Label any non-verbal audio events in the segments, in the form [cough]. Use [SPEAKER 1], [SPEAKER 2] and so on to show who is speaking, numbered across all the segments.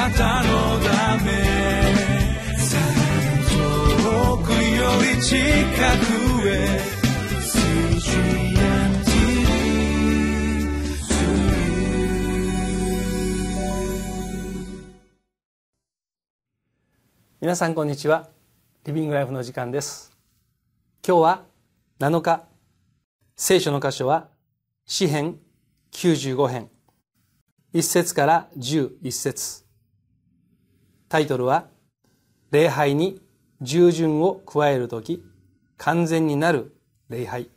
[SPEAKER 1] なたのため遠くより近くへ
[SPEAKER 2] 皆さんこんにちは。リビングライフの時間です。今日は7日。聖書の箇所は詩編95編。1節から11節。タイトルは礼拝に従順を加えるとき完全になる礼拝。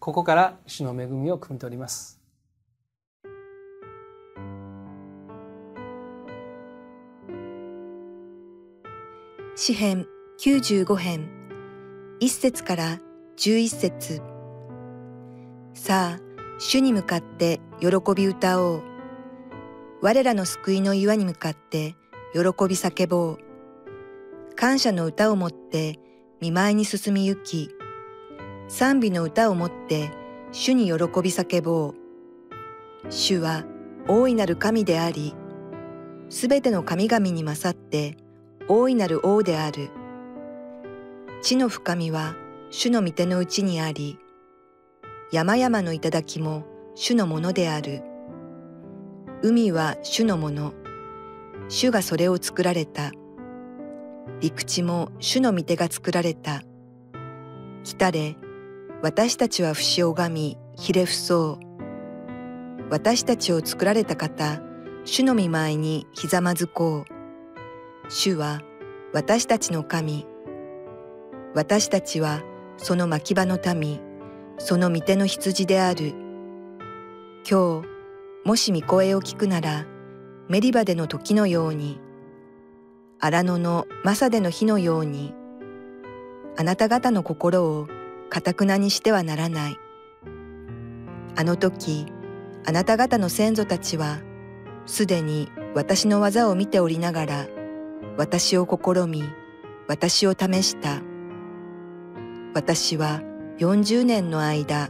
[SPEAKER 2] ここから主の恵みを汲み取ります。
[SPEAKER 3] 詩編95編。1節から11節。さあ、主に向かって喜び歌おう。我らの救いの岩に向かって喜び叫ぼう。感謝の歌をもって見舞いに進み行き、賛美の歌をもって主に喜び叫ぼう。主は大いなる神であり、すべての神々に勝って大いなる王である。地の深みは主の御手のうちにあり、山々の頂も主のものである。海は主のもの。主がそれを作られた。陸地も主の御手が作られた。来たれ、私たちは不死拝み、ひれ伏そう。私たちを作られた方、主の見舞いにひざまずこう。主は私たちの神。私たちはその牧場の民、その御手の羊である。今日、もし御声を聞くなら、メリバでの時のように、荒野のマサでの日のように、あなた方の心をかたくなにしてはならない。あの時、あなた方の先祖たちは、すでに私の技を見ておりながら、私を試み、私を試した。私は40年の間、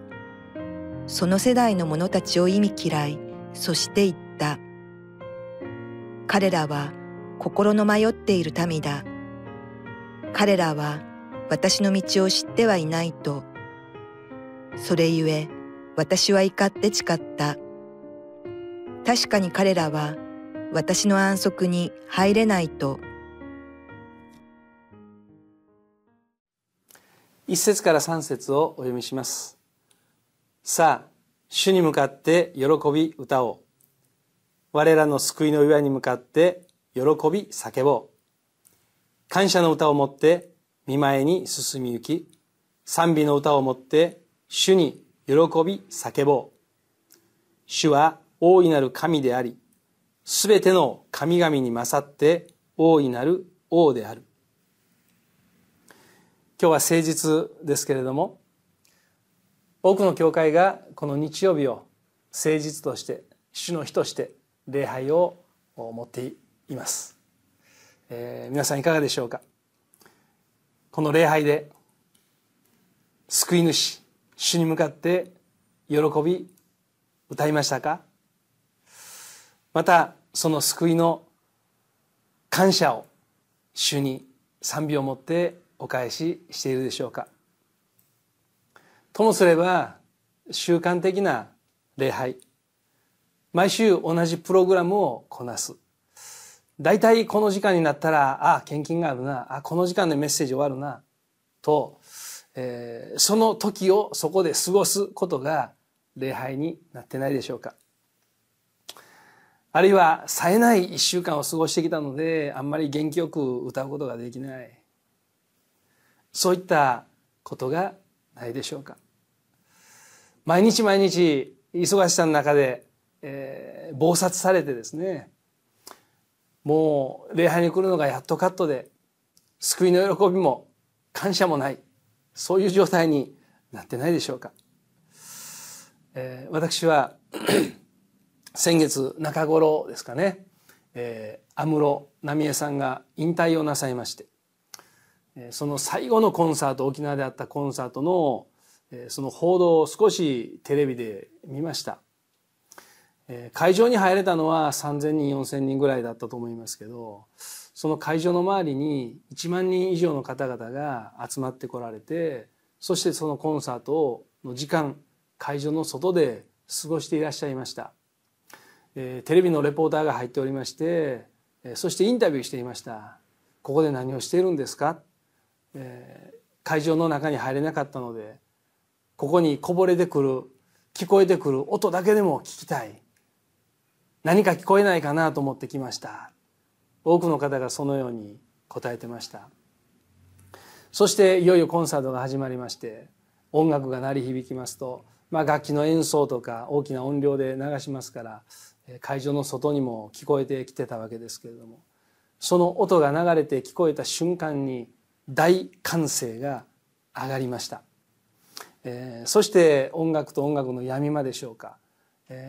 [SPEAKER 3] その世代の者たちを意味嫌い、そして言った。彼らは心の迷っている民だ。彼らは私の道を知ってはいないと。それゆえ私は怒って誓った。確かに彼らは私の安息に入れないと。
[SPEAKER 2] 一節から三節をお読みしますさあ主に向かって喜び歌おう我らの救いの岩に向かって喜び叫ぼう。感謝の歌をもって見舞いに進み行き賛美の歌をもって主に喜び叫ぼう。主は大いなる神でありすべての神々に勝って大いなる王である。今日は誠実ですけれども多くの教会がこの日曜日を誠実として主の日として礼拝を持っています、えー、皆さんいかがでしょうか？この礼拝で救い主主に向かって喜び歌いましたか？またその救いの感謝を主に賛美を持ってお返ししているでしょうか？ともすれば習慣的な礼拝毎週同じプログラムをこなす。大体この時間になったらああ献金があるな。ああこの時間でメッセージ終わるな。と、えー、その時をそこで過ごすことが礼拝になってないでしょうか。あるいは冴えない一週間を過ごしてきたのであんまり元気よく歌うことができない。そういったことがないでしょうか。毎日毎日忙しさの中で、えー、忙殺されてですねもう礼拝に来るのがやっとカットで救いの喜びも感謝もないそういう状態になってないでしょうか、えー、私は [coughs] 先月中頃ですかね、えー、安室奈美恵さんが引退をなさいましてその最後のコンサート沖縄であったコンサートのその報道を少しテレビで見ました。会場に入れたのは3,000人4,000人ぐらいだったと思いますけどその会場の周りに1万人以上の方々が集まってこられてそしてそのコンサートの時間会場の外で過ごしていらっしゃいました、えー、テレビのレポーターが入っておりましてそしてインタビューしていました。ここで何をしているんですか、え、会場の中に入れなかったのでここにこぼれてくる聞こえてくる音だけでも聞きたい。何か聞こえないかなと思ってきました。多くの方がそのように答えてました。そしていよいよコンサートが始まりまして音楽が鳴り響きますと、まあ、楽器の演奏とか大きな音量で流しますから会場の外にも聞こえてきてたわけですけれどもその音が流れて聞こえた瞬間に大歓声が上がりました、えー、そして音楽と音楽の闇間でしょうか。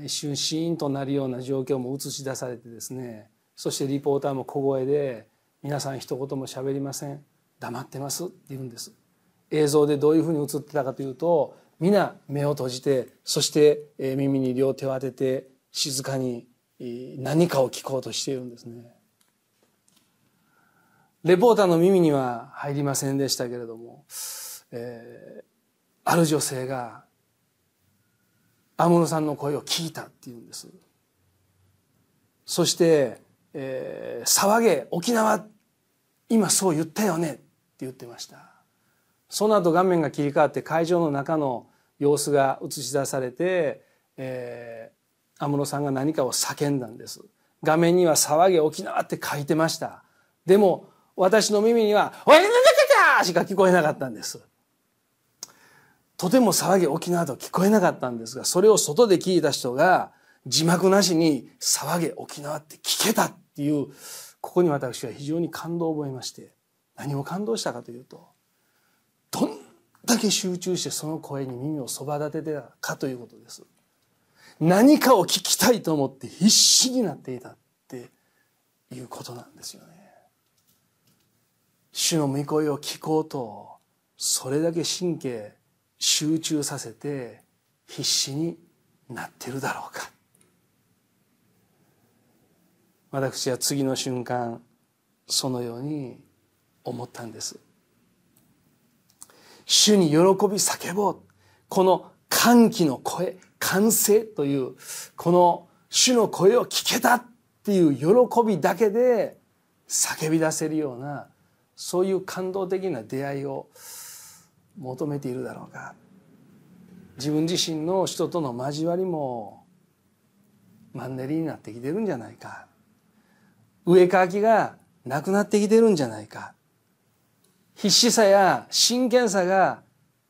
[SPEAKER 2] 一瞬シーンとなるような状況も映し出されてですねそしてリポーターも小声で「皆さん一言も喋りません。黙ってます」って言うんです。映像でどういうふうに映ってたかというと皆目を閉じてそして耳に両手を当てて静かに何かを聞こうとしているんですね。レポーターの耳には入りませんでしたけれども、えー、ある女性が安室さんの声を聞いたっていうんです。そして「えー、騒げ沖縄今そう言ったよね」って言ってました。その後画面が切り替わって会場の中の様子が映し出されて、えー、安室さんが何かを叫んだんです。画面には「騒げ沖縄」って書いてました。でも私の耳には「おいなんだかしか聞こえなかったんです。とても騒ぎ沖縄と聞こえなかったんですが、それを外で聞いた人が字幕なしに騒げ沖縄って聞けたっていう、ここに私は非常に感動を覚えまして、何を感動したかというと、どんだけ集中してその声に耳をそば立ててたかということです。何かを聞きたいと思って必死になっていたっていうことなんですよね。主の御声を聞こうと、それだけ神経集中させて必死になってるだろうか。私は次の瞬間そのように思ったんです。主に喜び叫ぼう。この歓喜の声歓声というこの主の声を聞けたっていう喜びだけで叫び出せるようなそういう感動的な出会いを求めているだろうか。自分自身の人との交わりもマンネリになってきてるんじゃないか。上かきがなくなってきてるんじゃないか。必死さや真剣さが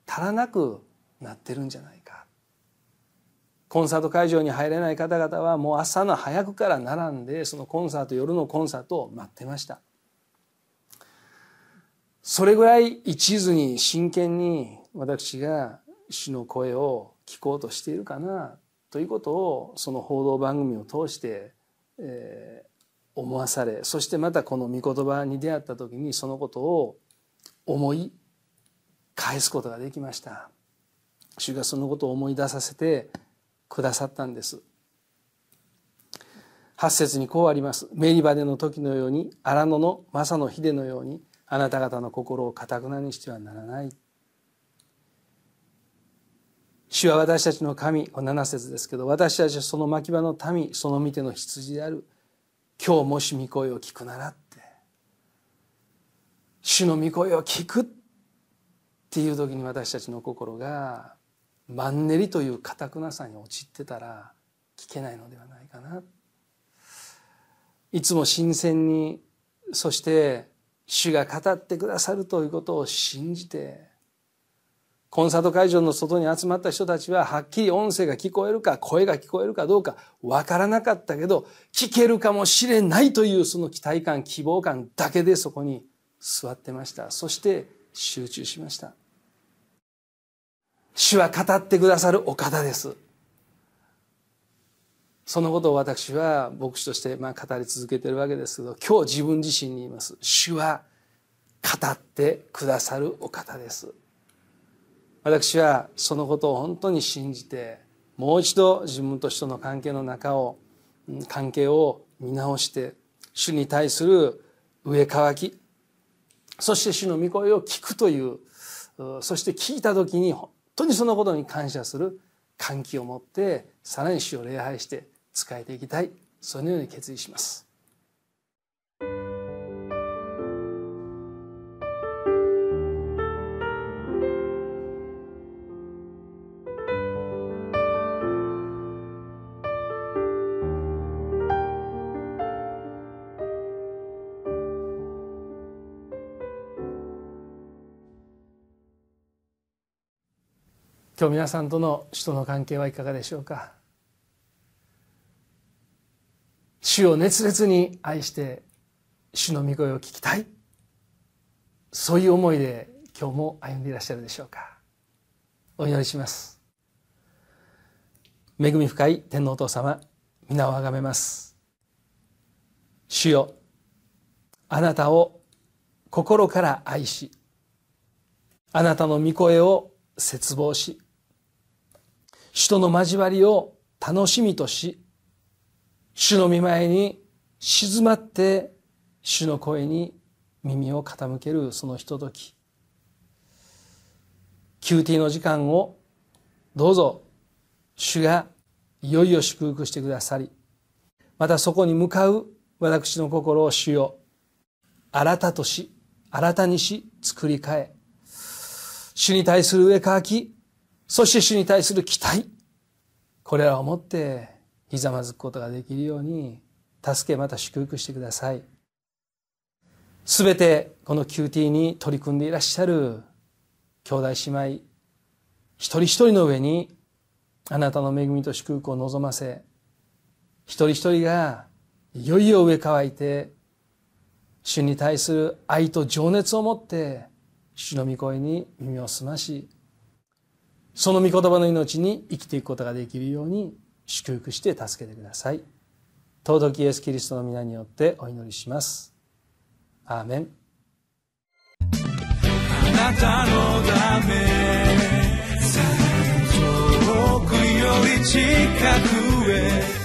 [SPEAKER 2] 足らなくなってるんじゃないか。コンサート会場に入れない方々はもう朝の早くから並んでそのコンサート夜のコンサートを待ってました。それぐらい一途に真剣に私が主の声を聞こうとしているかなということをその報道番組を通して、えー、思わされそしてまたこの御言葉に出会った時にそのことを思い返すことができました。主がそのことを思い出させてくださったんです。八節にこうあります。メリバデの時のように荒野の正の秀のようにあなた方の心をかたくなにしてはならない。主は私たちの神7節ですけど私たちはその牧場の民その見ての羊である。今日もし御声を聞くならって。主の御声を聞くっていう時に私たちの心がマンネリというかたくなさに陥ってたら聞けないのではないかな。いつも新鮮にそして主が語ってくださるということを信じてコンサート会場の外に集まった人たちははっきり音声が聞こえるか声が聞こえるかどうかわからなかったけど聞けるかもしれないというその期待感希望感だけでそこに座ってました。そして集中しました。主は語ってくださるお方です。そのことを私は牧師としてまあ語り続けてるわけですけど今日自分自身に言います。主は語ってくださるお方です。私はそのことを本当に信じてもう一度自分と人の関係の中を関係を見直して主に対する上乾きそして主の御声を聞くというそして聞いた時に本当にそのことに感謝する歓喜を持ってさらに主を礼拝して仕えていきたい。そのように決意します。今日皆さんとの主との関係はいかがでしょうか？主を熱烈に愛して主の御声を聞きたい。そういう思いで今日も歩んでいらっしゃるでしょうか。お祈りします。恵み深い天皇お父様皆をあがめます。主よあなたを心から愛しあなたの御声を切望し人の交わりを楽しみとし、主の御前に静まって主の声に耳を傾けるそのひととき。 QT の時間をどうぞ。主がいよいよ祝福してくださり、またそこに向かう私の心を主よ、新たとし、新たにし、作り変え、主に対する上かき、そして主に対する期待、これらをもってひざまずくことができるように助けまた祝福してください。すべてこの QT に取り組んでいらっしゃる兄弟姉妹一人一人の上にあなたの恵みと祝福を望ませ一人一人がいよいよ上乾いて主に対する愛と情熱を持って主の御声に耳を澄ましその御言葉の命に生きていくことができるように祝福して助けてください。尊きイエス・キリストの皆によってお祈りします。アーメン。あなたのため遠くより近くへ